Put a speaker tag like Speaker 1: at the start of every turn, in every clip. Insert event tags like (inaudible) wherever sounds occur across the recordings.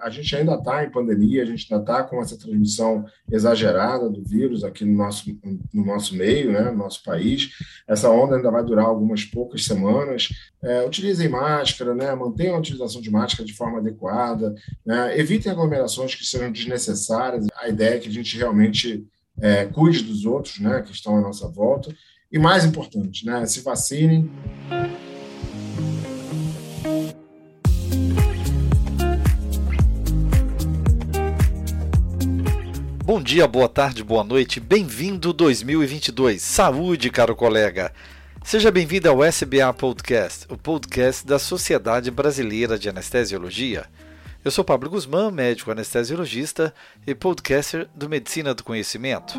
Speaker 1: A gente ainda está em pandemia, a gente ainda está com essa transmissão exagerada do vírus aqui no nosso, no nosso meio, né, no nosso país. Essa onda ainda vai durar algumas poucas semanas. É, utilizem máscara, né, mantenham a utilização de máscara de forma adequada, né, evitem aglomerações que sejam desnecessárias. A ideia é que a gente realmente é, cuide dos outros né, que estão à nossa volta. E mais importante, né, se vacinem.
Speaker 2: Bom dia, boa tarde, boa noite, bem-vindo 2022. Saúde, caro colega. Seja bem-vindo ao SBA Podcast, o podcast da Sociedade Brasileira de Anestesiologia. Eu sou Pablo Guzmán, médico anestesiologista e podcaster do Medicina do Conhecimento.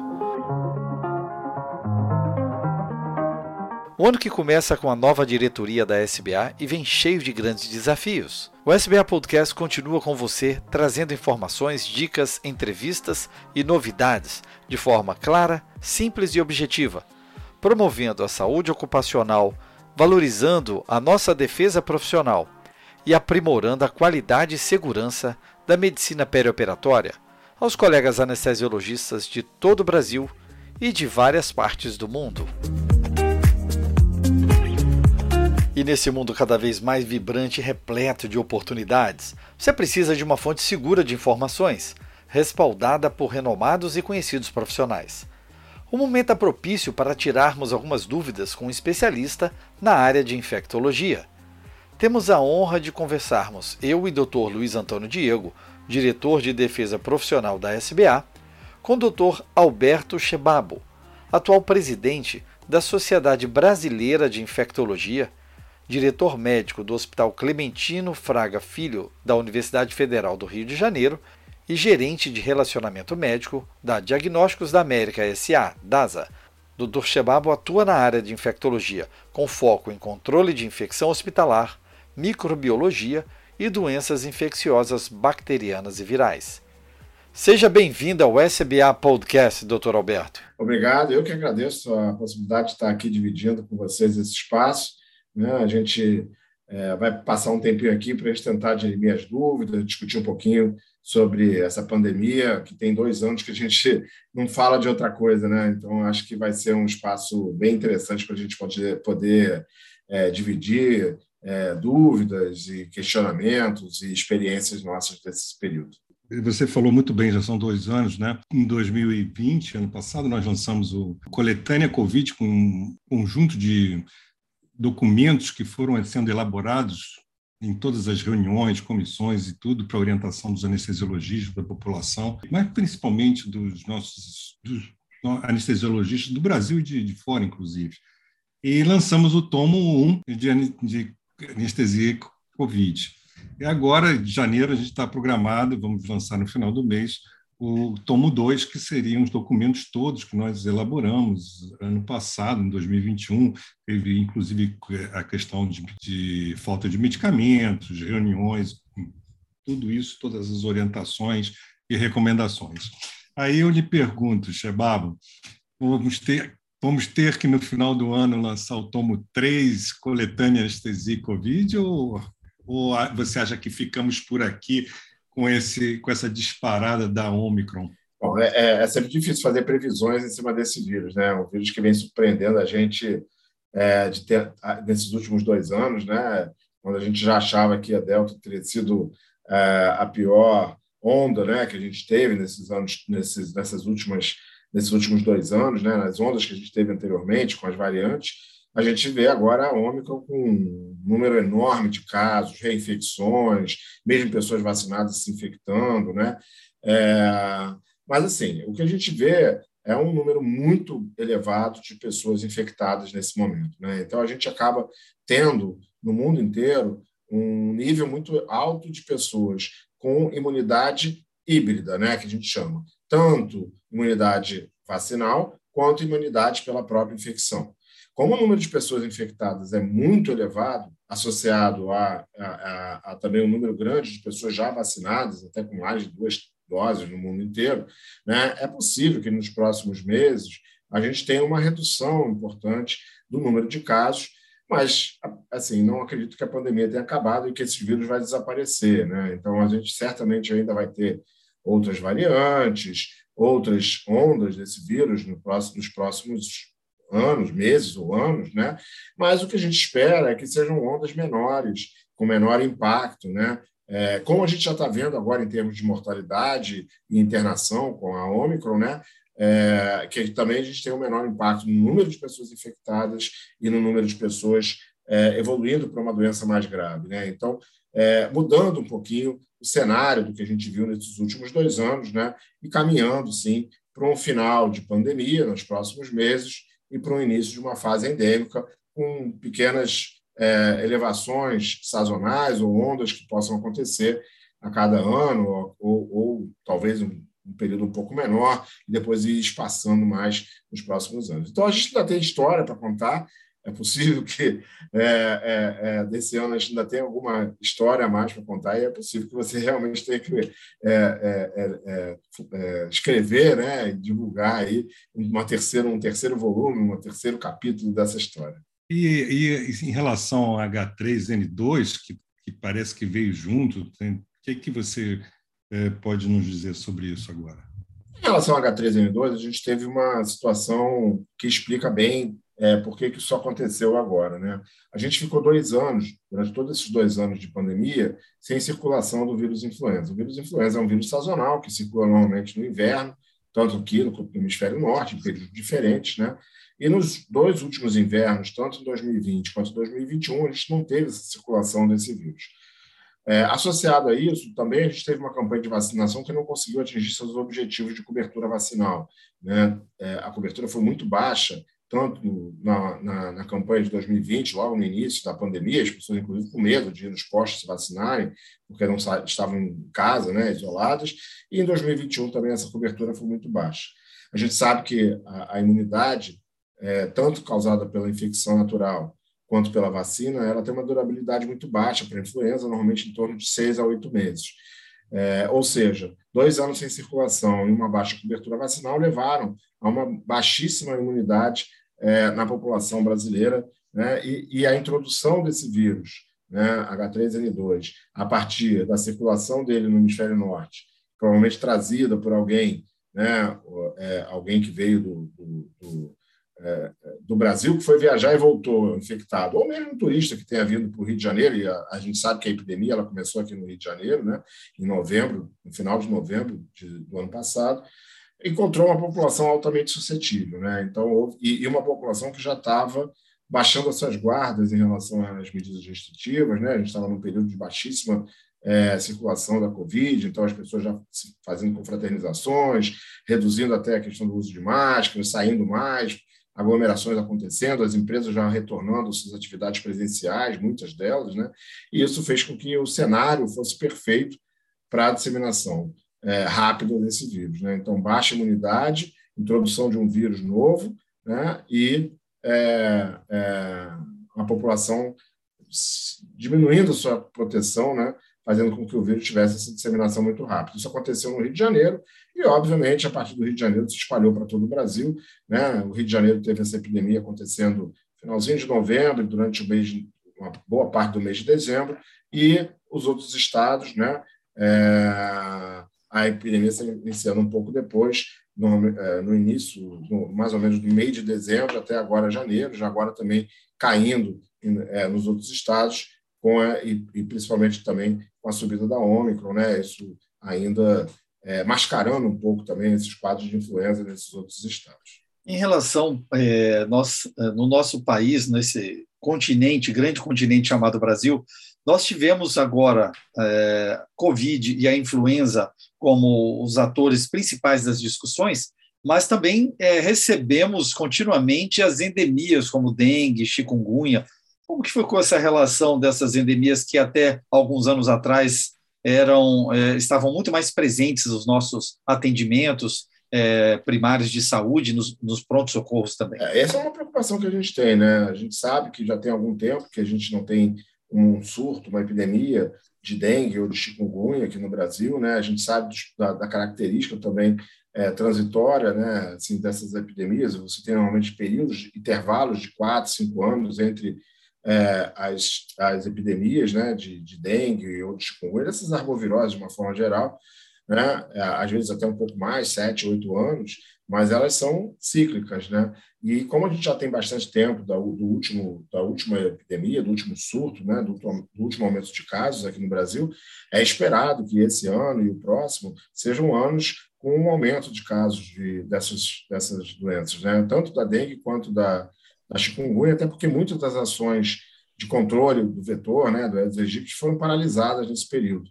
Speaker 2: O ano que começa com a nova diretoria da SBA e vem cheio de grandes desafios. O SBA Podcast continua com você, trazendo informações, dicas, entrevistas e novidades de forma clara, simples e objetiva, promovendo a saúde ocupacional, valorizando a nossa defesa profissional e aprimorando a qualidade e segurança da medicina perioperatória aos colegas anestesiologistas de todo o Brasil e de várias partes do mundo. E nesse mundo cada vez mais vibrante e repleto de oportunidades, você precisa de uma fonte segura de informações, respaldada por renomados e conhecidos profissionais. O momento é propício para tirarmos algumas dúvidas com um especialista na área de infectologia. Temos a honra de conversarmos, eu e Dr. Luiz Antônio Diego, diretor de defesa profissional da SBA, com Dr. Alberto Chebabo, atual presidente da Sociedade Brasileira de Infectologia diretor médico do Hospital Clementino Fraga Filho da Universidade Federal do Rio de Janeiro e gerente de relacionamento médico da Diagnósticos da América SA, DASA. Dr. Chebabo atua na área de infectologia, com foco em controle de infecção hospitalar, microbiologia e doenças infecciosas bacterianas e virais. Seja bem-vindo ao SBA Podcast, Dr. Alberto.
Speaker 1: Obrigado, eu que agradeço a possibilidade de estar aqui dividindo com vocês esse espaço né? A gente é, vai passar um tempinho aqui para a gente tentar dirimir as dúvidas, discutir um pouquinho sobre essa pandemia, que tem dois anos que a gente não fala de outra coisa, né? Então, acho que vai ser um espaço bem interessante para a gente poder, poder é, dividir é, dúvidas e questionamentos e experiências nossas desse período.
Speaker 3: Você falou muito bem, já são dois anos, né? Em 2020, ano passado, nós lançamos o Coletânea Covid com um conjunto de documentos que foram sendo elaborados em todas as reuniões, comissões e tudo para orientação dos anestesiologistas da população, mas principalmente dos nossos dos anestesiologistas do Brasil e de, de fora, inclusive. E lançamos o tomo 1 de, de anestesia COVID. E agora, de janeiro, a gente está programado, vamos lançar no final do mês, o tomo 2, que seriam os documentos todos que nós elaboramos ano passado, em 2021, teve inclusive a questão de, de falta de medicamentos, reuniões, tudo isso, todas as orientações e recomendações. Aí eu lhe pergunto, Shebabo, vamos ter, vamos ter que no final do ano lançar o tomo 3, coletânea anestesia e Covid, ou, ou você acha que ficamos por aqui com, esse, com essa disparada da Omicron?
Speaker 1: Bom, é, é, é, sempre difícil fazer previsões em cima desse vírus, né? Um vírus que vem surpreendendo a gente é, de ter, nesses últimos dois anos, né? Quando a gente já achava que a Delta teria sido é, a pior onda, né? Que a gente teve nesses anos, nesses, nessas últimas, nesses últimos dois anos, né? Nas ondas que a gente teve anteriormente com as variantes, a gente vê agora a Ômicron com um número enorme de casos, reinfecções, mesmo pessoas vacinadas se infectando, né? É, mas, assim, o que a gente vê é um número muito elevado de pessoas infectadas nesse momento, né? Então, a gente acaba tendo, no mundo inteiro, um nível muito alto de pessoas com imunidade híbrida, né? Que a gente chama. Tanto imunidade vacinal quanto imunidade pela própria infecção. Como o número de pessoas infectadas é muito elevado, associado a, a, a, a, também um número grande de pessoas já vacinadas, até com mais de duas doses no mundo inteiro, né, é possível que nos próximos meses a gente tenha uma redução importante do número de casos, mas assim não acredito que a pandemia tenha acabado e que esse vírus vai desaparecer, né? Então a gente certamente ainda vai ter outras variantes, outras ondas desse vírus no próximo, nos próximos anos, meses ou anos, né? Mas o que a gente espera é que sejam ondas menores, com menor impacto, né? É, como a gente já está vendo agora em termos de mortalidade e internação com a Omicron, né? É, que também a gente tem um menor impacto no número de pessoas infectadas e no número de pessoas é, evoluindo para uma doença mais grave. Né? Então, é, mudando um pouquinho o cenário do que a gente viu nesses últimos dois anos, né? e caminhando, sim, para um final de pandemia nos próximos meses e para o início de uma fase endêmica, com pequenas é, elevações sazonais ou ondas que possam acontecer a cada ano, ou, ou, talvez um, um, período um pouco menor, e depois ir espaçando mais nos próximos anos. Então, a gente ainda tem história para contar, é possível (laughs) que é, é, é, desse ano a gente ainda tenha alguma história a mais para contar e é possível que você (laughs) realmente tenha que é, é, é, escrever né, e divulgar aí uma terceira, um terceiro volume, um terceiro capítulo dessa história.
Speaker 3: E, e em relação ao H3N2, que, que parece que veio junto, o que, que você pode nos dizer sobre isso agora?
Speaker 1: Em relação ao H3N2, a gente teve uma situação que explica bem é, por que, isso aconteceu agora. Né? A gente ficou dois anos, durante todos esses dois anos de pandemia, sem circulação do vírus influenza. O vírus influenza é um vírus sazonal que circula normalmente no inverno, tanto aqui no hemisfério norte, em períodos diferentes, né? E nos dois últimos invernos, tanto em 2020 quanto em 2021, a gente não teve essa circulação desse vírus. É, associado a isso, também a gente teve uma campanha de vacinação que não conseguiu atingir seus objetivos de cobertura vacinal. Né? É, a cobertura foi muito baixa tanto na, na, na, campanha de 2020, logo no início da pandemia, as pessoas, inclusive, com medo de ir nos postos se vacinarem, porque não estavam em casa, né, isoladas, e em 2021 também essa cobertura foi muito baixa. A gente sabe que a, a imunidade, é, tanto causada pela infecção natural quanto pela vacina, ela tem uma durabilidade muito baixa para a influenza, normalmente em torno de seis a oito meses. É, ou seja, dois anos sem circulação e uma baixa cobertura vacinal levaram a uma baixíssima imunidade é, na população brasileira, né? e, e, a introdução desse vírus, né, H3N2, a partir da circulação dele no hemisfério norte, provavelmente trazida por alguém, né, é, alguém que veio do, do, do, é, do, Brasil, que foi viajar e voltou infectado, ou mesmo um turista que tenha vindo para o Rio de Janeiro, e a, a, gente sabe que a epidemia ela começou aqui no Rio de Janeiro, né, em novembro, no final de novembro de, do ano passado, encontrou uma população altamente suscetível, né? Então, e, e uma população que já estava baixando as suas guardas em relação às medidas restritivas, né? A gente estava num período de baixíssima é, circulação da Covid, então as pessoas já fazendo confraternizações, reduzindo até a questão do uso de máscaras, saindo mais, aglomerações acontecendo, as empresas já retornando suas atividades presenciais, muitas delas, né? E isso fez com que o cenário fosse perfeito para a disseminação é, rápida desse vírus. Né? Então, baixa imunidade, introdução de um vírus novo né? e é, é, a população diminuindo sua proteção, né? fazendo com que o vírus tivesse essa disseminação muito rápida. Isso aconteceu no Rio de Janeiro e, obviamente, a partir do Rio de Janeiro se espalhou para todo o Brasil. Né? O Rio de Janeiro teve essa epidemia acontecendo no finalzinho de novembro, durante o mês de, uma boa parte do mês de dezembro, e os outros estados, né? É, a epidemia se iniciando um pouco depois, no, é, no início, no, mais ou menos do meio de dezembro até agora janeiro, já agora também caindo é, nos outros estados, com a, e, e, principalmente também com a subida da Ômicron, né? isso ainda é, mascarando um pouco também esses quadros de influenza nesses outros estados.
Speaker 2: Em relação, é, nós, é, no nosso país, nesse continente, grande continente chamado Brasil, nós tivemos agora é, Covid e a influenza como os atores principais das discussões, mas também é, recebemos continuamente as endemias como dengue, chikungunya. Como que ficou essa relação dessas endemias que até alguns anos atrás eram é, estavam muito mais presentes nos nossos atendimentos é, primários de saúde, nos, nos prontos socorros também?
Speaker 1: É, essa é uma preocupação que a gente tem, né? A gente sabe que já tem algum tempo que a gente não tem um surto, uma epidemia de dengue ou de chikungunya aqui no Brasil, né? A gente sabe da, da característica também é, transitória, né? Assim, dessas epidemias. Você tem normalmente períodos, intervalos de quatro, cinco anos entre é, as, as epidemias né, de, de dengue e outros chikungunya, essas arboviroses de uma forma geral, né, é, às vezes até um pouco mais, sete, oito anos, mas elas são cíclicas, né? E como a gente já tem bastante tempo do, do último, da última epidemia, do último surto, né, do, do, último aumento de casos aqui no Brasil, é esperado que esse ano e o próximo sejam anos com um aumento de casos de, dessas, dessas doenças, né? tanto da dengue quanto da, da chikungunya, até porque muitas das ações de controle do vetor, né, do Aedes aegypti, foram paralisadas nesse período.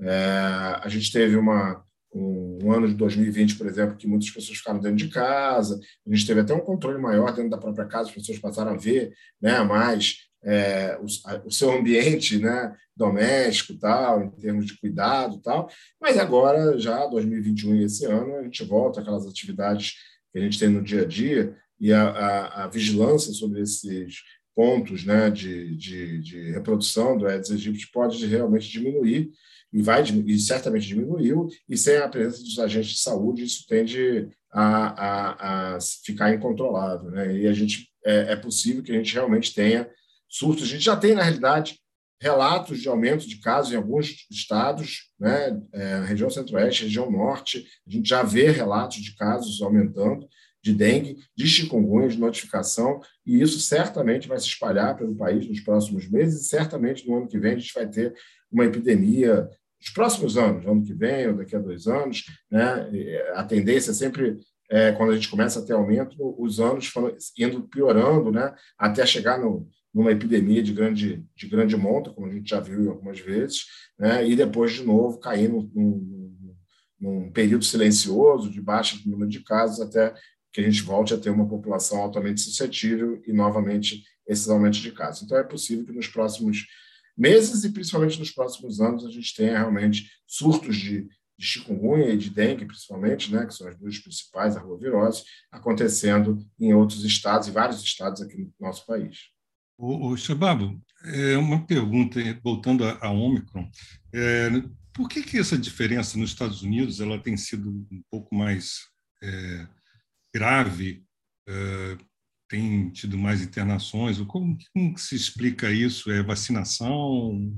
Speaker 1: É, a gente teve uma, um, ano de 2020, por exemplo, que muitas pessoas ficaram dentro de casa, a gente teve até um controle maior dentro da própria casa, as pessoas passaram a ver né, mais é, o, o, seu ambiente né, doméstico, tal, em termos de cuidado, tal. Mas agora, já 2021 e esse ano, a gente volta àquelas atividades que a gente tem no dia a dia e a, a, a vigilância sobre esses pontos né, de, de, de reprodução do Aedes aegypti pode realmente diminuir e vai e certamente diminuiu, e sem a presença dos agentes de saúde, isso tende a, a, a ficar incontrolável. Né? E a gente é, é, possível que a gente realmente tenha surtos. A gente já tem, na realidade, relatos de aumento de casos em alguns estados, né? É, região centro-oeste, região norte, a gente já vê relatos de casos aumentando de dengue, de chikungunya, de notificação, e isso certamente vai se espalhar pelo país nos próximos meses, e certamente no ano que vem a gente vai ter uma epidemia nos próximos anos, ano que vem ou daqui a dois anos, né? A tendência é sempre é, quando a gente começa a ter aumento, os anos indo piorando, né? Até chegar no, numa epidemia de grande de grande monta, como a gente já viu algumas vezes, né? E depois de novo cair num, num, num período silencioso de baixo número de casos até que a gente volte a ter uma população altamente suscetível e novamente esses aumentos de casos. Então é possível que nos próximos meses e principalmente nos próximos anos a gente tenha realmente surtos de, de chikungunya e de dengue, principalmente, né, que são as duas principais arboviroses, acontecendo em outros estados, e vários estados aqui no nosso país.
Speaker 3: O, o é uma pergunta, voltando a, a Omicron, é, por que, que essa diferença nos Estados Unidos ela tem sido um pouco mais é, grave é, tem tido mais internações? Como, como se explica isso? É vacinação?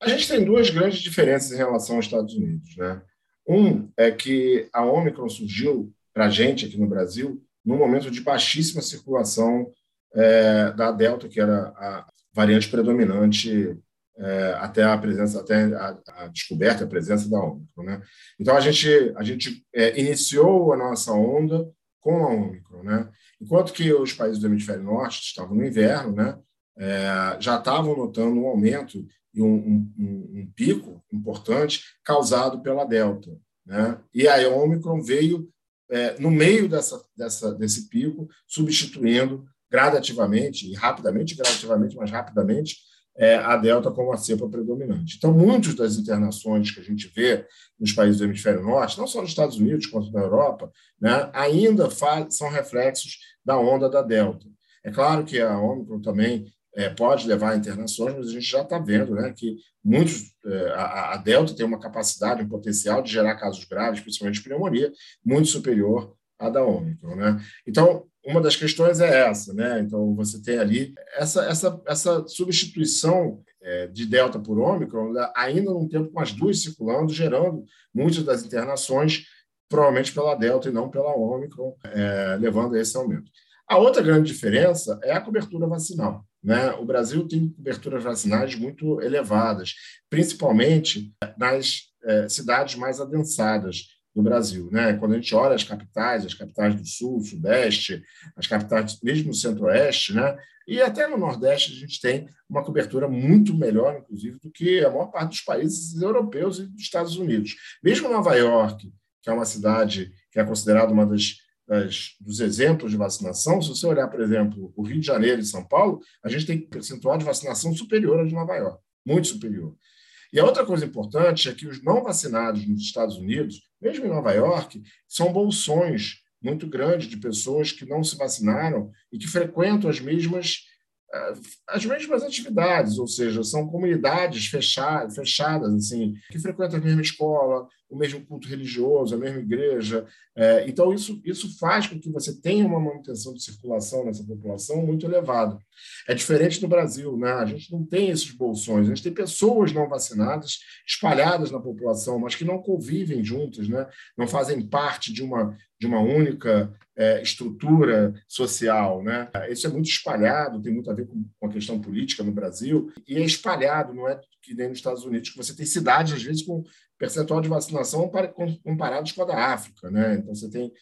Speaker 1: A gente tem duas grandes diferenças em relação aos Estados Unidos. Né? Um é que a Omicron surgiu para a gente aqui no Brasil num momento de baixíssima circulação é, da Delta, que era a variante predominante é, até a presença, até a, a, descoberta, a presença da Omicron. Né? Então, a gente, a gente é, iniciou a nossa onda com a Omicron. Né? Enquanto que os países do hemisfério norte estavam no inverno, né, é, já estavam notando um aumento e um, um, um, pico importante causado pela Delta. Né? E a Omicron veio é, no meio dessa, dessa, desse pico, substituindo gradativamente, e rapidamente, gradativamente, mas rapidamente, é, a Delta como a cepa predominante. Então, muitas das internações que a gente vê nos países do hemisfério norte, não só nos Estados Unidos quanto na Europa, né, ainda são reflexos da onda da Delta. É claro que a Ômicron também é, pode levar a internações, mas a gente já está vendo né, que muitos, é, a, a, Delta tem uma capacidade, um potencial de gerar casos graves, principalmente pneumonia, muito superior à da Ômicron. Né? Então, uma das questões é essa, né? Então você tem ali essa essa essa substituição é, de delta por ômicron ainda num tempo com as duas circulando, gerando muitas das internações provavelmente pela delta e não pela ômicron, é, levando a esse aumento. A outra grande diferença é a cobertura vacinal. Né? O Brasil tem coberturas vacinais muito elevadas, principalmente nas é, cidades mais adensadas do Brasil. Né? Quando a gente olha as capitais, as capitais do Sul, Sudeste, as capitais mesmo no Centro-Oeste, né? e até no Nordeste, a gente tem uma cobertura muito melhor, inclusive, do que a maior parte dos países europeus e dos Estados Unidos. Mesmo Nova York, que é uma cidade que é considerada uma das, das, dos exemplos de vacinação, se você olhar, por exemplo, o Rio de Janeiro e São Paulo, a gente tem percentual de vacinação superior ao de Nova York, muito superior. E a outra coisa importante é que os não vacinados nos Estados Unidos, mesmo em Nova York, são bolsões muito grandes de pessoas que não se vacinaram e que frequentam as mesmas as mesmas atividades, ou seja, são comunidades fechadas, fechadas assim, que frequentam a mesma escola, o mesmo culto religioso, a mesma igreja. É, então, isso, isso faz com que você tenha uma manutenção de circulação nessa população muito elevada. É diferente do Brasil, né? a gente não tem esses bolsões, a gente tem pessoas não vacinadas espalhadas na população, mas que não convivem juntas, né? não fazem parte de uma, de uma única é, estrutura social. Né? Isso é muito espalhado, tem muito a ver com, com a questão política no Brasil, e é espalhado, não é que nem nos Estados Unidos, que você tem cidades, às vezes, com percentual de vacinação comparados com a da África. Né? Então, você tem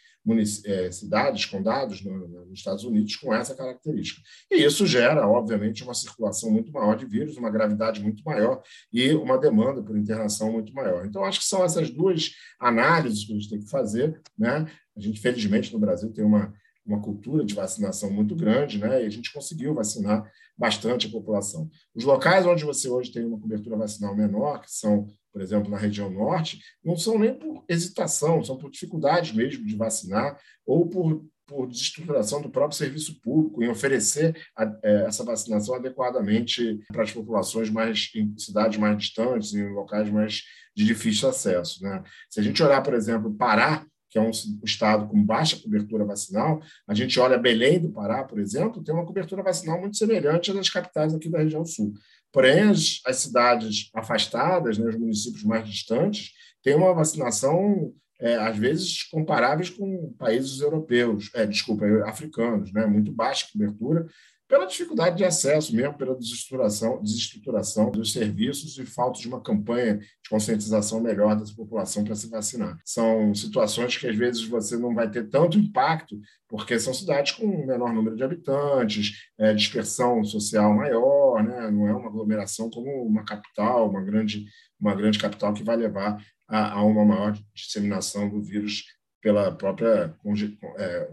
Speaker 1: é, cidades, condados no, nos Estados Unidos com essa característica. E isso gera, obviamente, uma circulação muito maior de vírus, uma gravidade muito maior e uma demanda por internação muito maior. Então, acho que são essas duas análises que a gente tem que fazer. Né? A gente, felizmente, no Brasil tem uma, uma cultura de vacinação muito grande, né? e a gente conseguiu vacinar bastante a população. Os locais onde você hoje tem uma cobertura vacinal menor, que são, por exemplo, na região norte, não são nem por hesitação, são por dificuldades mesmo de vacinar ou por, por desestruturação do próprio serviço público em oferecer a, é, essa vacinação adequadamente para as populações mais em cidades mais distantes, em locais mais de difícil acesso. Né? Se a gente olhar, por exemplo, Pará, que é um estado com baixa cobertura vacinal, a gente olha Belém do Pará, por exemplo, tem uma cobertura vacinal muito semelhante às das capitais aqui da região sul. Porém, as, as cidades afastadas, né, os municípios mais distantes, têm uma vacinação, é, às vezes, comparáveis com países europeus, é, desculpa, africanos, né, muito baixa cobertura, pela dificuldade de acesso, mesmo pela desestruturação, desestruturação dos serviços e falta de uma campanha de conscientização melhor dessa população para se vacinar. São situações que às vezes você não vai ter tanto impacto, porque são cidades com um menor número de habitantes, é, dispersão social maior, né? não é uma aglomeração como uma capital, uma grande, uma grande capital que vai levar a, a uma maior disseminação do vírus pela própria é,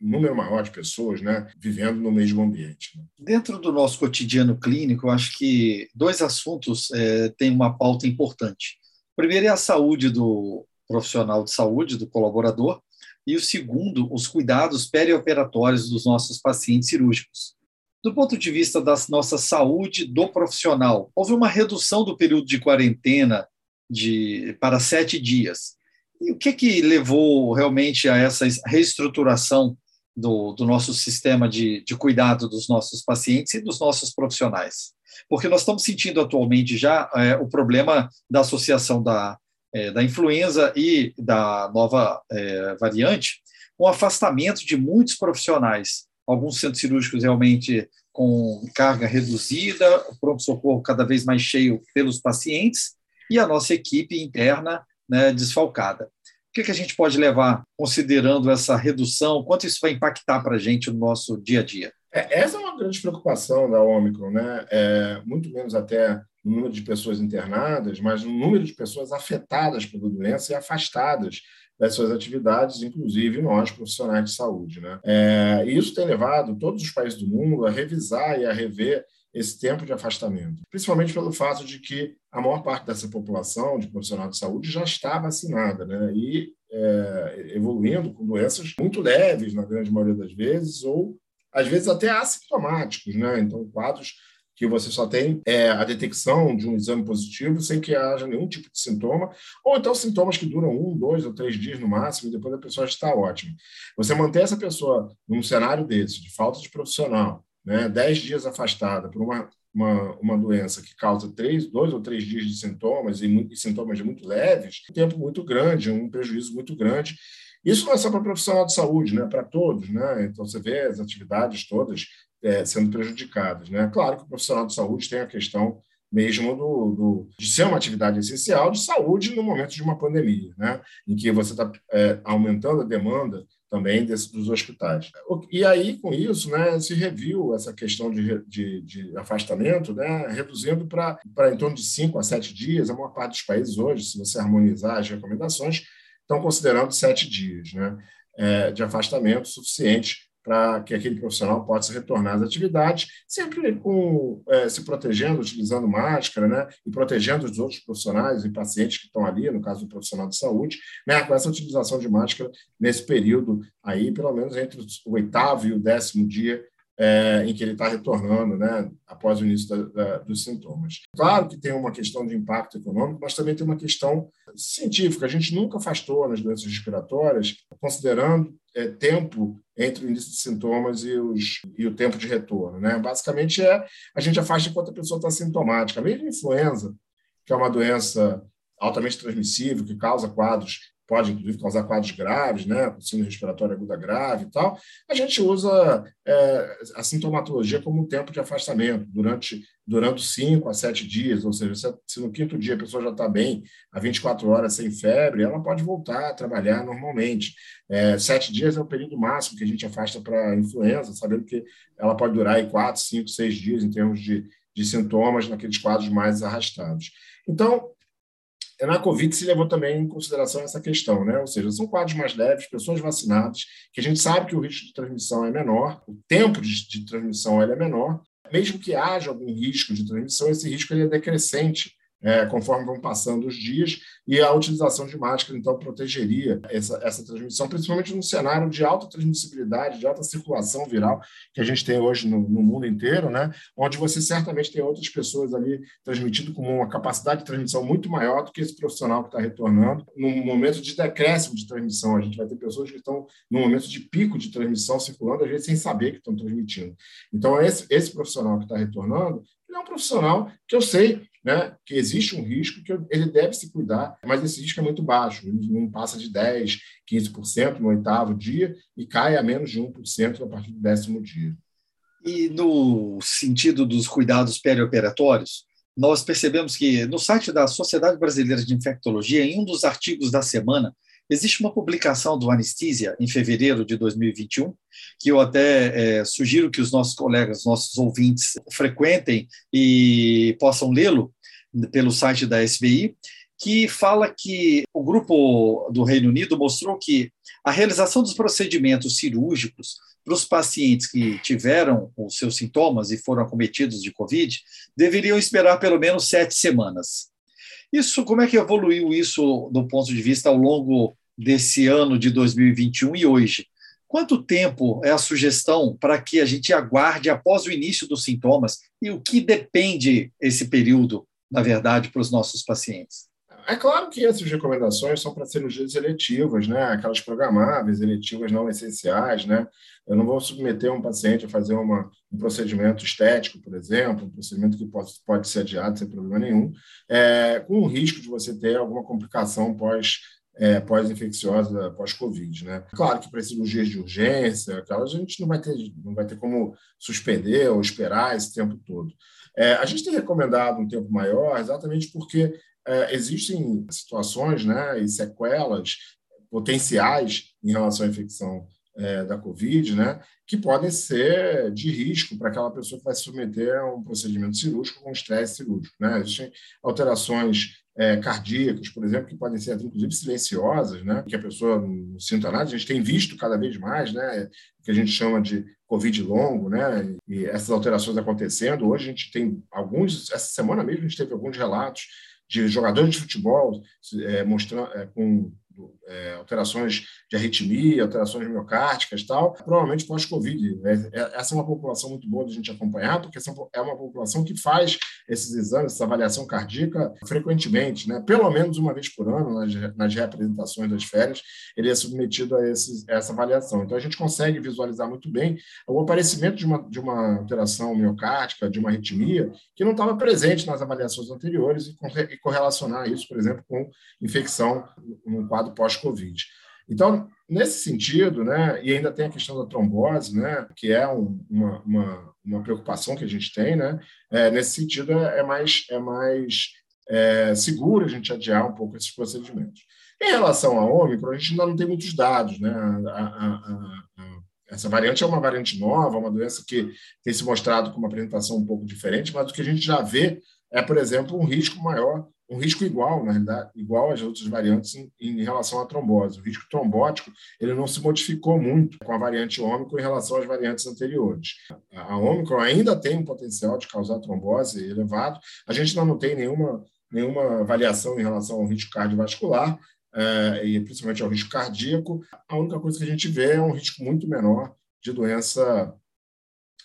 Speaker 1: número maior de pessoas né, vivendo no mesmo ambiente. Né?
Speaker 2: Dentro do nosso cotidiano clínico, eu acho que dois assuntos é, têm uma pauta importante. O primeiro é a saúde do profissional de saúde, do colaborador, e o segundo, os cuidados perioperatórios dos nossos pacientes cirúrgicos. Do ponto de vista da nossa saúde do profissional, houve uma redução do período de quarentena de, para sete dias. E o que, que levou realmente a essa reestruturação do, do nosso sistema de, de cuidado dos nossos pacientes e dos nossos profissionais. Porque nós estamos sentindo atualmente já é, o problema da associação da, é, da influenza e da nova é, variante, um afastamento de muitos profissionais, alguns centros cirúrgicos realmente com carga reduzida, o pronto-socorro cada vez mais cheio pelos pacientes e a nossa equipe interna né, desfalcada. O que, que a gente pode levar considerando essa redução? Quanto isso vai impactar para a gente no nosso dia a dia?
Speaker 1: É, essa é uma grande preocupação da Omicron, né? É, muito menos até no número de pessoas internadas, mas no número de pessoas afetadas pela doença e afastadas das suas atividades, inclusive nós, profissionais de saúde. Né? É, e isso tem levado todos os países do mundo a revisar e a rever esse tempo de afastamento, principalmente pelo fato de que a maior parte dessa população de profissional de saúde já está vacinada, né? E é, evoluindo com doenças muito leves, na grande maioria das vezes, ou às vezes até assintomáticos, né? Então, quadros que você só tem é, a detecção de um exame positivo sem que haja nenhum tipo de sintoma, ou então sintomas que duram um, dois ou três dias no máximo e depois a pessoa está ótima. Você manter essa pessoa num cenário desse, de falta de profissional, né, dez dias afastada por uma, uma, uma doença que causa três, dois ou três dias de sintomas e, e sintomas muito leves, um tempo muito grande, um prejuízo muito grande. Isso não é só para profissional de saúde, né? para todos. Né? Então, você vê as atividades todas é, sendo prejudicadas. Né? Claro que o profissional de saúde tem a questão mesmo do, do, de ser uma atividade essencial de saúde no momento de uma pandemia, né? em que você está é, aumentando a demanda também desse, dos hospitais. E aí, com isso, né, se reviu essa questão de, de, de afastamento, né, reduzindo para em torno de cinco a sete dias. A maior parte dos países hoje, se você harmonizar as recomendações, estão considerando sete dias né, é, de afastamento suficiente para que aquele profissional possa retornar às atividades, sempre com, é, se protegendo, utilizando máscara, né, e protegendo os outros profissionais e pacientes que estão ali, no caso do profissional de saúde, né, com essa utilização de máscara nesse período aí, pelo menos entre o oitavo e o décimo dia é, em que ele está retornando né, após o início da, da, dos sintomas. Claro que tem uma questão de impacto econômico, mas também tem uma questão científica. A gente nunca afastou nas doenças respiratórias, considerando é, tempo entre o início de sintomas e, os, e o tempo de retorno. Né? Basicamente, é a gente afasta enquanto a pessoa está sintomática. Mesmo influenza, que é uma doença altamente transmissível, que causa quadros pode inclusive causar quadros graves, né, com síndrome respiratória aguda grave e tal, a gente usa é, a sintomatologia como um tempo de afastamento durante durante 5 a 7 dias, ou seja, se, se no quinto dia a pessoa já está bem, há 24 horas sem febre, ela pode voltar a trabalhar normalmente. É, sete dias é o período máximo que a gente afasta para influenza, sabendo que ela pode durar aí 4, 5, 6 dias em termos de, de sintomas naqueles quadros mais arrastados. Então, na Covid se levou também em consideração essa questão, né? Ou seja, são quadros mais leves, pessoas vacinadas, que a gente sabe que o risco de transmissão é menor, o tempo de, de transmissão é menor, mesmo que haja algum risco de transmissão, esse risco ele é decrescente é, conforme vão passando os dias, e a utilização de máscara, então, protegeria essa, essa transmissão, principalmente num cenário de alta transmissibilidade, de alta circulação viral que a gente tem hoje no, no mundo inteiro, né? onde você certamente tem outras pessoas ali transmitindo com uma capacidade de transmissão muito maior do que esse profissional que está retornando. Num momento de decréscimo de transmissão, a gente vai ter pessoas que estão num momento de pico de transmissão circulando, às vezes sem saber que estão transmitindo. Então, esse, esse profissional que está retornando, ele é um profissional que eu sei né, que existe um risco que ele deve se cuidar, mas esse risco é muito baixo, não passa de 10%, 15% no oitavo dia e cai a menos de 1% a partir do décimo dia.
Speaker 2: E no sentido dos cuidados perioperatórios, nós percebemos que no site da Sociedade Brasileira de Infectologia, em um dos artigos da semana, existe uma publicação do Anesthesia em fevereiro de 2021, que eu até é, sugiro que os nossos colegas, nossos ouvintes, frequentem e possam lê-lo pelo site da SBI, que fala que o grupo do Reino Unido mostrou que a realização dos procedimentos cirúrgicos para os pacientes que tiveram os seus sintomas e foram acometidos de Covid deveriam esperar pelo menos sete semanas. Isso, como é que evoluiu isso do ponto de vista ao longo desse ano de 2021 e hoje? Quanto tempo é a sugestão para que a gente aguarde após o início dos sintomas e o que depende esse período, na verdade, para os nossos pacientes?
Speaker 1: É claro que essas recomendações são para cirurgias eletivas, né? aquelas programáveis, eletivas não essenciais. Né? Eu não vou submeter um paciente a fazer uma, um procedimento estético, por exemplo, um procedimento que pode, pode ser adiado sem problema nenhum, é, com o risco de você ter alguma complicação pós é, pós-infecciosa, pós-Covid. Né? Claro que para cirurgias de urgência, aquelas a gente não vai ter, não vai ter como suspender ou esperar esse tempo todo. É, a gente tem recomendado um tempo maior exatamente porque é, existem situações né, e sequelas potenciais em relação à infecção é, da Covid, né, que podem ser de risco para aquela pessoa que vai se submeter a um procedimento cirúrgico com estresse cirúrgico. Né? Existem alterações é, cardíacas, por exemplo, que podem ser inclusive silenciosas, né? que a pessoa não sinta nada. A gente tem visto cada vez mais, né? o que a gente chama de Covid longo, né? e essas alterações acontecendo. Hoje a gente tem alguns, essa semana mesmo a gente teve alguns relatos de jogadores de futebol é, mostrando, é, com é, alterações de arritmia, alterações miocárticas tal, provavelmente pós-Covid. Né? É, essa é uma população muito boa de a gente acompanhar, porque essa é uma população que faz esses exames, essa avaliação cardíaca frequentemente, né? pelo menos uma vez por ano, nas, nas representações das férias, ele é submetido a, esses, a essa avaliação. Então, a gente consegue visualizar muito bem o aparecimento de uma, de uma alteração miocárdica, de uma arritmia, que não estava presente nas avaliações anteriores e, e correlacionar isso, por exemplo, com infecção no quadro pós-Covid. Então, nesse sentido, né, e ainda tem a questão da trombose, né, que é um, uma, uma, uma, preocupação que a gente tem, né, é, nesse sentido é mais, é mais é, seguro a gente adiar um pouco esses procedimentos. Em relação à Ômicron, a gente ainda não tem muitos dados. Né, a, a, a, essa variante é uma variante nova, uma doença que tem se mostrado com uma apresentação um pouco diferente, mas o que a gente já vê é, por exemplo, um risco maior um risco igual, na realidade, igual às outras variantes em, em, relação à trombose. O risco trombótico ele não se modificou muito com a variante Ômicron em relação às variantes anteriores. A, Ômicron ainda tem um potencial de causar trombose elevado. A gente ainda não tem nenhuma, nenhuma variação em relação ao risco cardiovascular, é, e principalmente ao risco cardíaco. A única coisa que a gente vê é um risco muito menor de doença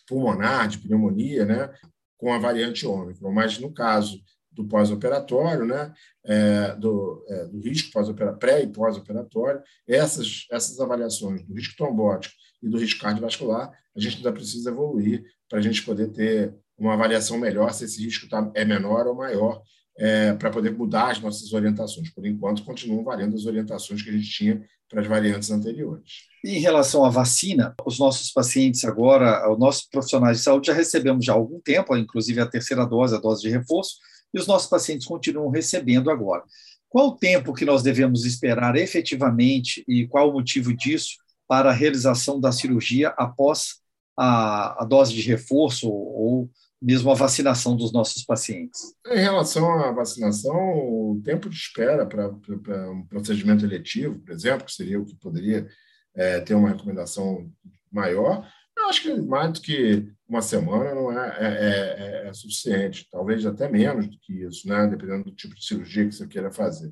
Speaker 1: pulmonar, de pneumonia, né, com a variante Ômicron. Mas no caso do pós-operatório, né, é, do, é, do risco pós-operatório, pré e pós-operatório, essas, essas avaliações do risco trombótico e do risco cardiovascular, a gente ainda precisa evoluir para a gente poder ter uma avaliação melhor se esse risco tá, é menor ou maior, é, para poder mudar as nossas orientações. Por enquanto, continuam valendo as orientações que a gente tinha para as variantes anteriores.
Speaker 2: Em relação à vacina, os nossos pacientes agora, os nossos profissionais de saúde já recebemos já há algum tempo, inclusive a terceira dose, a dose de reforço, e os nossos pacientes continuam recebendo agora. Qual o tempo que nós devemos esperar efetivamente e qual o motivo disso para a realização da cirurgia após a, a dose de reforço ou mesmo a vacinação dos nossos pacientes?
Speaker 1: Em relação à vacinação, o tempo de espera para, para um procedimento eletivo, por exemplo, que seria o que poderia é, ter uma recomendação maior, eu acho que mais do que uma semana não é, é, é, é, suficiente, talvez até menos do que isso, né? dependendo do tipo de cirurgia que você queira fazer.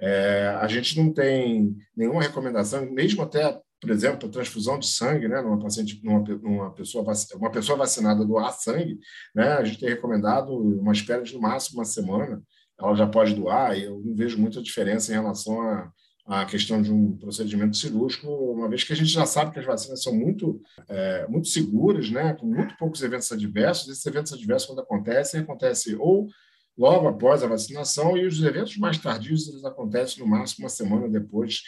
Speaker 1: É, a gente não tem nenhuma recomendação, mesmo até por exemplo, transfusão de sangue, né, numa paciente, numa, numa pessoa, uma pessoa vacinada doar sangue, né, a gente tem recomendado uma espera de no máximo uma semana, ela já pode doar, e eu não vejo muita diferença em relação a, a questão de um procedimento cirúrgico, uma vez que a gente já sabe que as vacinas são muito, é, muito seguras, né, com muito poucos eventos adversos. Esses eventos adversos, quando acontecem, acontecem ou logo após a vacinação, e os eventos mais tardios eles acontecem no máximo uma semana depois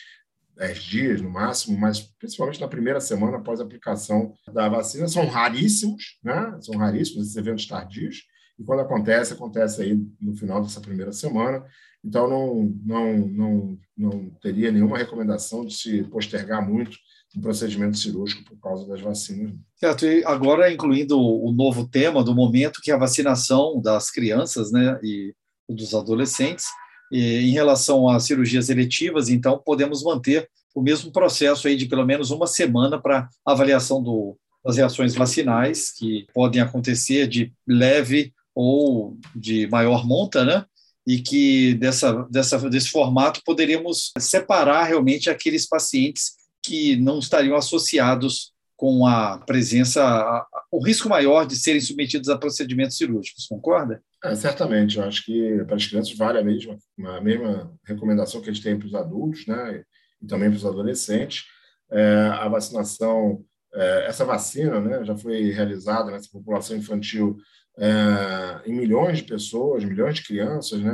Speaker 1: dez dias no máximo, mas principalmente na primeira semana após a aplicação da vacina, são raríssimos, né? São raríssimos esses eventos tardios, e quando acontece, acontece aí no final dessa primeira semana. Então, não, não, não, não teria nenhuma recomendação de se postergar muito um procedimento cirúrgico por causa das vacinas.
Speaker 2: Certo, e agora incluindo o novo tema do momento, que é a vacinação das crianças né, e dos adolescentes, em relação às cirurgias eletivas, então, podemos manter o mesmo processo aí de pelo menos uma semana para avaliação do, das reações vacinais, que podem acontecer de leve ou de maior monta, né? E que dessa, dessa, desse formato poderíamos separar realmente aqueles pacientes que não estariam associados com a presença, o risco maior de serem submetidos a procedimentos cirúrgicos, concorda?
Speaker 1: É, certamente, eu acho que para as crianças vale a mesma, a mesma recomendação que a gente tem para os adultos, né, e também para os adolescentes. É, a vacinação, é, essa vacina, né, já foi realizada nessa população infantil é, em milhões de pessoas, milhões de crianças, né,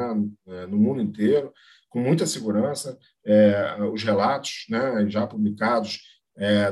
Speaker 1: é, no mundo inteiro, com muita segurança. É, os relatos, né, já publicados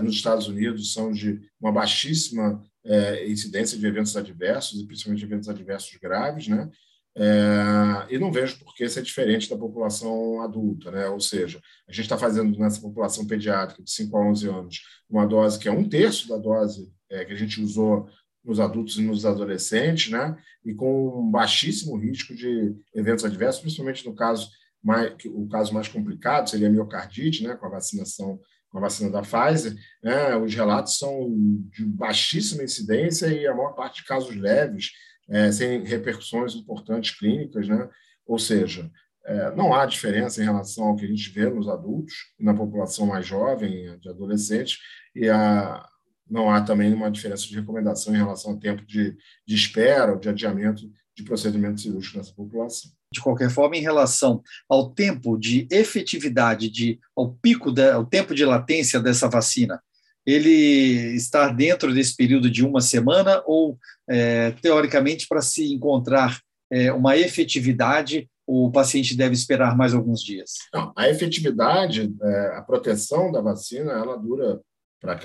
Speaker 1: nos Estados Unidos são de uma baixíssima é, incidência de eventos adversos, e principalmente eventos adversos graves, né? É, e não vejo por que ser diferente da população adulta, né? Ou seja, a gente está fazendo nessa população pediátrica de 5 a 11 anos uma dose que é um terço da dose é, que a gente usou nos adultos e nos adolescentes, né? E com um baixíssimo risco de eventos adversos, principalmente no caso mais, o caso mais complicado seria a miocardite, né? Com a vacinação com a vacina da Pfizer, né, os relatos são de baixíssima incidência e a maior parte de casos leves, é, sem repercussões importantes clínicas, né? Ou seja, é, não há diferença em relação ao que a gente vê nos adultos na população mais jovem, de adolescentes, e a, não há também uma diferença de recomendação em relação ao tempo de, de espera ou de adiamento de procedimento cirúrgico nessa população
Speaker 2: de qualquer forma, em relação ao tempo de efetividade, de, ao pico, de, ao tempo de latência dessa vacina, ele está dentro desse período de uma semana ou, é, teoricamente, para se encontrar é, uma efetividade, o paciente deve esperar mais alguns dias?
Speaker 1: Não, a efetividade, é, a proteção da vacina, ela dura para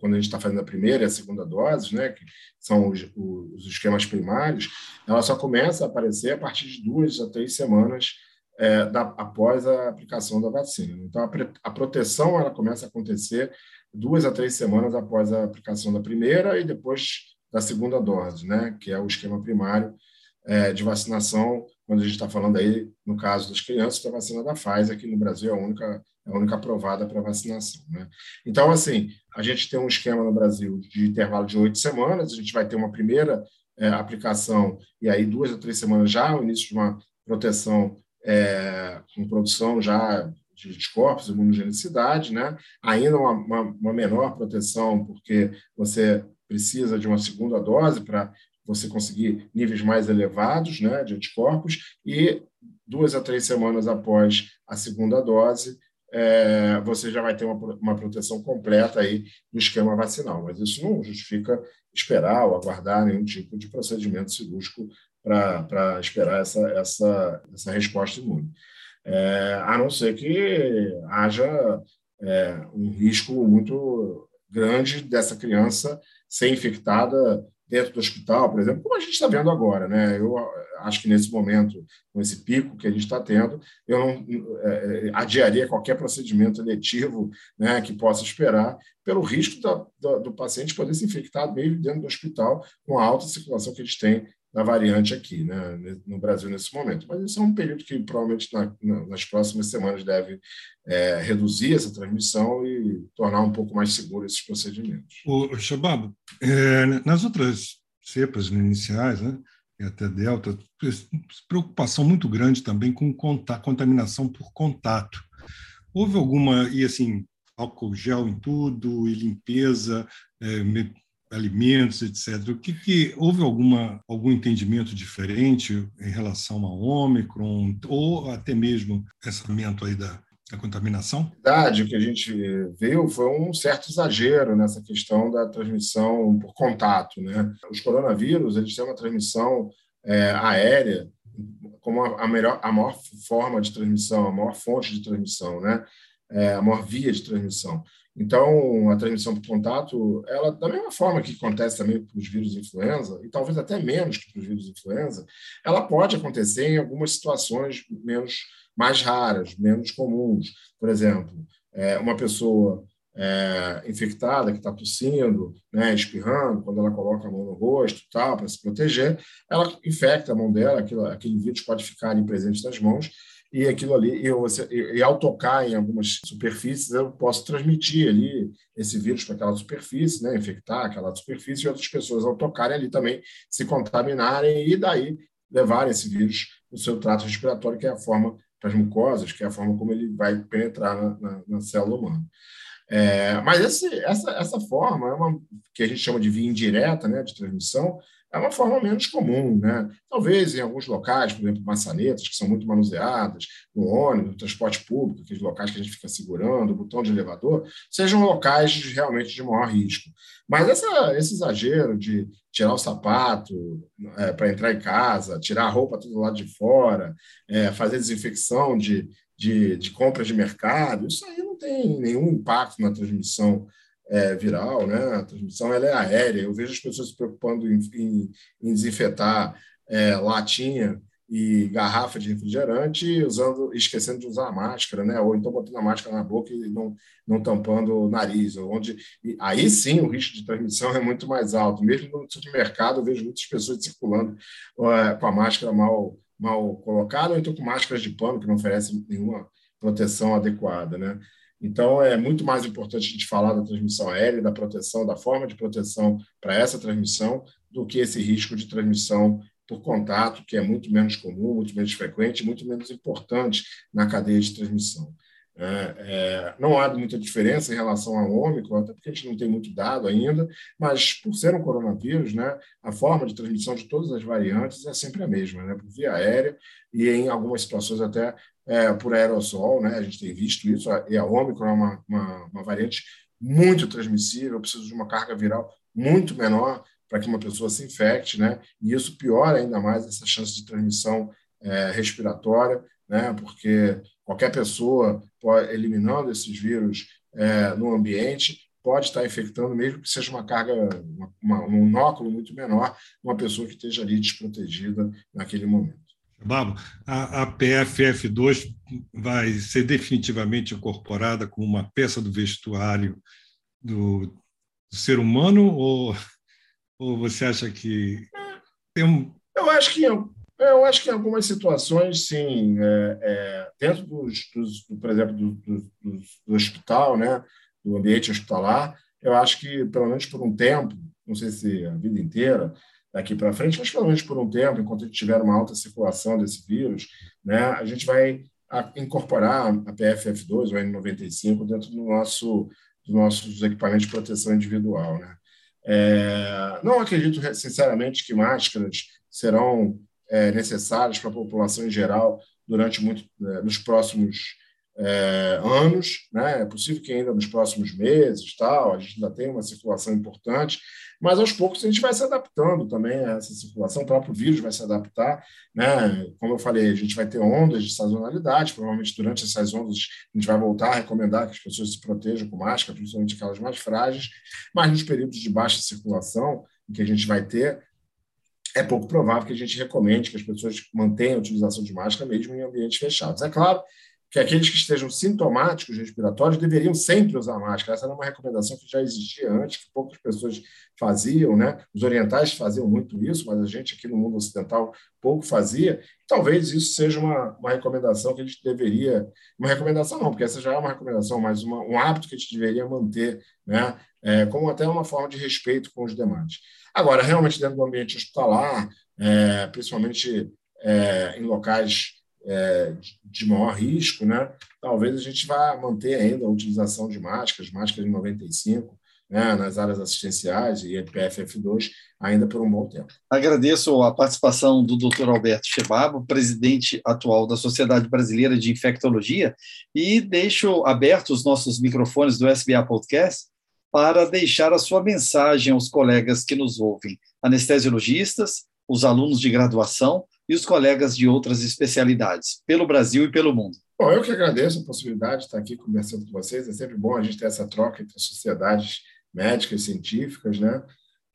Speaker 1: quando a gente está fazendo a primeira e a segunda dose, né, que são os, os, esquemas primários, ela só começa a aparecer a partir de duas a três semanas é, da, após a aplicação da vacina. Então, a, a, proteção ela começa a acontecer duas a três semanas após a aplicação da primeira e depois da segunda dose, né, que é o esquema primário é, de vacinação, quando a gente está falando aí, no caso das crianças, da vacina da Pfizer, que no Brasil é a única é a única aprovada para vacinação. Né? Então, assim, a gente tem um esquema no Brasil de intervalo de oito semanas, a gente vai ter uma primeira é, aplicação, e aí duas ou três semanas já, o início de uma proteção é, com produção já de anticorpos, imunogenicidade, né? ainda uma, uma, uma menor proteção, porque você precisa de uma segunda dose para você conseguir níveis mais elevados né, de anticorpos, e duas a três semanas após a segunda dose, é, você já vai ter uma, uma proteção completa aí do esquema vacinal. Mas isso não justifica esperar ou aguardar nenhum tipo de procedimento cirúrgico para esperar essa, essa, essa resposta imune. É, a não ser que haja é, um risco muito grande dessa criança ser infectada dentro do hospital, por exemplo, como a gente está vendo agora. Né? Eu acho que nesse momento, com esse pico que a gente está tendo, eu não é, adiaria qualquer procedimento eletivo né, que possa esperar, pelo risco da, da, do paciente poder se infectar mesmo dentro do hospital, com a alta circulação que a gente tem da variante aqui, né, no Brasil nesse momento. Mas esse é um período que provavelmente na, na, nas próximas semanas deve é, reduzir essa transmissão e tornar um pouco mais seguro esses procedimentos.
Speaker 3: O Shabab, é, nas outras cepas iniciais, né, e até delta, preocupação muito grande também com contaminação por contato. Houve alguma e assim álcool gel em tudo e limpeza, é, alimentos, etc. O que, que houve alguma algum entendimento diferente em relação ao Ômicron ou até mesmo esse aumento aí da, da contaminação?
Speaker 1: Verdade, o que a gente viu foi um certo exagero nessa questão da transmissão por contato, né? Os coronavírus eles têm uma transmissão é, aérea como a, melhor, a maior forma de transmissão, a maior fonte de transmissão, né? É, a maior via de transmissão. Então, a transmissão por contato, ela da mesma forma que acontece também para os vírus influenza, e talvez até menos que para os vírus influenza, ela pode acontecer em algumas situações menos mais raras, menos comuns. Por exemplo, é, uma pessoa é, infectada que está tossindo, né, espirrando, quando ela coloca a mão no rosto, tal, para se proteger, ela infecta a mão dela, aquilo, aquele vírus pode ficar ali presente nas mãos e aquilo ali, e, você, e, ao tocar em algumas superfícies, eu posso transmitir ali esse vírus para aquela superfície, né, infectar aquela superfície, e outras pessoas, ao tocarem ali também, se contaminarem e daí levarem esse vírus no seu trato respiratório, que é a forma para as mucosas, que é a forma como ele vai penetrar na, na, na célula humana. É, mas esse, essa, essa forma, é uma, que a gente chama de via indireta né, de transmissão, é uma forma menos comum. Né? Talvez em alguns locais, por exemplo, maçanetas, que são muito manuseadas, no ônibus, no transporte público, aqueles locais que a gente fica segurando, o botão de elevador, sejam locais de, realmente de maior risco. Mas essa, esse exagero de tirar o sapato é, para entrar em casa, tirar a roupa todo lado de fora, é, fazer desinfecção de, de, de compras de mercado, isso aí não tem nenhum impacto na transmissão é, viral, né? A transmissão ela é aérea. Eu vejo as pessoas se preocupando em, em, em desinfetar é, latinha e garrafa de refrigerante, usando, esquecendo de usar a máscara, né? Ou então botando a máscara na boca e não, não tampando o nariz, onde aí sim o risco de transmissão é muito mais alto. Mesmo no supermercado, eu vejo muitas pessoas circulando é, com a máscara mal mal colocada, ou então com máscaras de pano que não oferecem nenhuma proteção adequada, né? Então, é muito mais importante a gente falar da transmissão aérea, da proteção, da forma de proteção para essa transmissão, do que esse risco de transmissão por contato, que é muito menos comum, muito menos frequente, muito menos importante na cadeia de transmissão. É, é, não há muita diferença em relação ao Ômicron, até porque a gente não tem muito dado ainda, mas por ser um coronavírus, né, a forma de transmissão de todas as variantes é sempre a mesma, né, por via aérea e em algumas situações até é, por aerossol, né, a gente tem visto isso, e a Ômicron é uma, uma, uma variante muito transmissível, precisa de uma carga viral muito menor para que uma pessoa se infecte, né, e isso piora ainda mais essa chance de transmissão é, respiratória, né, porque qualquer pessoa, eliminando esses vírus é, no ambiente, pode estar infectando, mesmo que seja uma carga, uma, uma, um inóculo muito menor, uma pessoa que esteja ali desprotegida naquele momento.
Speaker 3: Babo, a, a PFF2 vai ser definitivamente incorporada como uma peça do vestuário do, do ser humano ou, ou você acha que tem um...
Speaker 1: Eu acho que eu acho que em algumas situações, sim, é, é, dentro dos, dos, por exemplo, do, do, do, hospital, né, do ambiente hospitalar, eu acho que, pelo menos por um tempo, não sei se a vida inteira, daqui para frente, mas pelo menos por um tempo, enquanto a gente tiver uma alta circulação desse vírus, né, a gente vai incorporar a PFF2 ou N95 dentro do nosso, dos equipamentos de proteção individual. Né? É, não acredito, sinceramente, que máscaras serão é, necessárias para a população em geral durante muito, é, nos próximos é, anos, né? É possível que ainda nos próximos meses, tal, a gente ainda tem uma circulação importante, mas aos poucos a gente vai se adaptando também a essa circulação, o próprio vírus vai se adaptar, né? Como eu falei, a gente vai ter ondas de sazonalidade, provavelmente durante essas ondas a gente vai voltar a recomendar que as pessoas se protejam com máscara, principalmente aquelas mais frágeis, mas nos períodos de baixa circulação, em que a gente vai ter, é pouco provável que a gente recomende que as pessoas mantenham a utilização de máscara mesmo em ambientes fechados. É claro que aqueles que estejam sintomáticos respiratórios deveriam sempre usar máscara. Essa era uma recomendação que já existia antes, que poucas pessoas faziam, né? Os orientais faziam muito isso, mas a gente aqui no mundo ocidental pouco fazia. Talvez isso seja uma, uma recomendação que a gente deveria, uma recomendação não, porque essa já é uma recomendação, mas uma, um hábito que a gente deveria manter, né? É, como até uma forma de respeito com os demais. Agora, realmente dentro do ambiente hospitalar, é, principalmente é, em locais é, de maior risco, né? talvez a gente vá manter ainda a utilização de máscaras, máscaras de 95, né, nas áreas assistenciais e PFF2 ainda por um bom tempo.
Speaker 2: Agradeço a participação do Dr. Alberto Chebabo, presidente atual da Sociedade Brasileira de Infectologia, e deixo abertos os nossos microfones do SBA Podcast para deixar a sua mensagem aos colegas que nos ouvem, anestesiologistas, os alunos de graduação, e os colegas de outras especialidades, pelo Brasil e pelo mundo.
Speaker 1: Bom, eu que agradeço a possibilidade de estar aqui conversando com vocês. É sempre bom a gente ter essa troca entre sociedades médicas e científicas, né?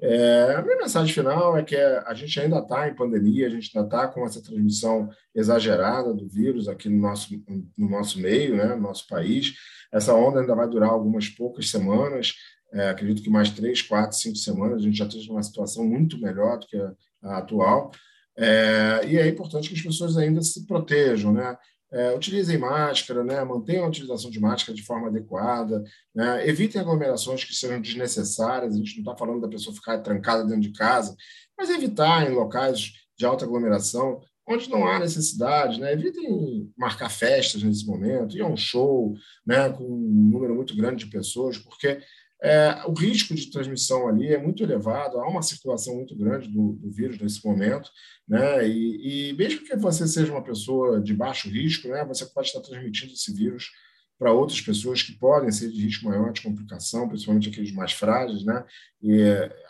Speaker 1: É, a minha mensagem final é que a gente ainda está em pandemia, a gente ainda está com essa transmissão exagerada do vírus aqui no nosso, no nosso meio, né, no nosso país. Essa onda ainda vai durar algumas poucas semanas, é, acredito que mais três, quatro, cinco semanas a gente já esteja numa situação muito melhor do que a, a atual. É, e é importante que as pessoas ainda se protejam, né? É, utilizem máscara, né? mantenham a utilização de máscara de forma adequada, né? evitem aglomerações que sejam desnecessárias. A gente não está falando da pessoa ficar trancada dentro de casa, mas evitar em locais de alta aglomeração, onde não há necessidade. Né? Evitem marcar festas nesse momento, ir a um show né? com um número muito grande de pessoas, porque é, o risco de transmissão ali é muito elevado, há uma circulação muito grande do, do vírus nesse momento, né? E, e, mesmo que você seja uma pessoa de baixo risco, né, você pode estar transmitindo esse vírus para outras pessoas que podem ser de risco maior de complicação, principalmente aqueles mais frágeis, né? E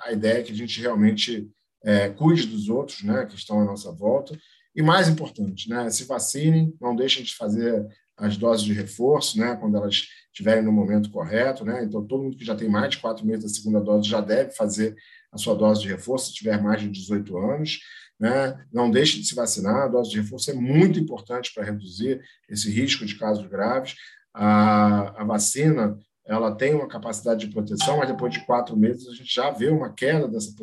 Speaker 1: a ideia é que a gente realmente é, cuide dos outros, né, que estão à nossa volta. E mais importante, né, se vacinem, não deixem de fazer as doses de reforço, né, quando elas estiverem no momento correto, né? Então, todo mundo que já tem mais de quatro meses da segunda dose já deve fazer a sua dose de reforço, se tiver mais de 18 anos. Né? Não deixe de se vacinar, a dose de reforço é muito importante para reduzir esse risco de casos graves. A, a vacina ela tem uma capacidade de proteção, mas depois de quatro meses a gente já vê uma queda dessa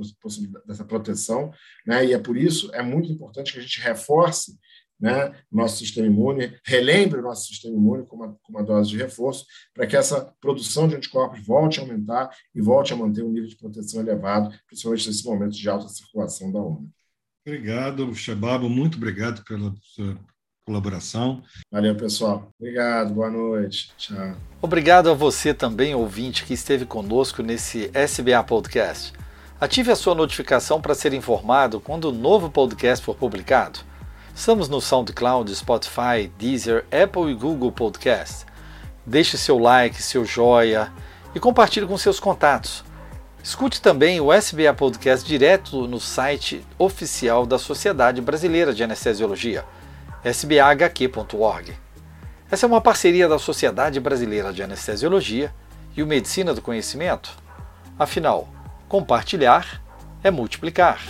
Speaker 1: dessa proteção, né? E é por isso é muito importante que a gente reforce né, nosso sistema imune, relembre o nosso sistema imune com uma, com uma dose de reforço, para que essa produção de anticorpos volte a aumentar e volte a manter um nível de proteção elevado, principalmente nesse momento de alta circulação da onda.
Speaker 3: Obrigado, Shababo, muito obrigado pela sua colaboração.
Speaker 1: Valeu, pessoal. Obrigado, boa noite. Tchau.
Speaker 2: Obrigado a você também, ouvinte, que esteve conosco nesse SBA Podcast. Ative a sua notificação para ser informado quando o novo podcast for publicado. Estamos no SoundCloud, Spotify, Deezer, Apple e Google Podcast. Deixe seu like, seu joia e compartilhe com seus contatos. Escute também o SBA Podcast direto no site oficial da Sociedade Brasileira de Anestesiologia, sbahq.org. Essa é uma parceria da Sociedade Brasileira de Anestesiologia e o Medicina do Conhecimento. Afinal, compartilhar é multiplicar.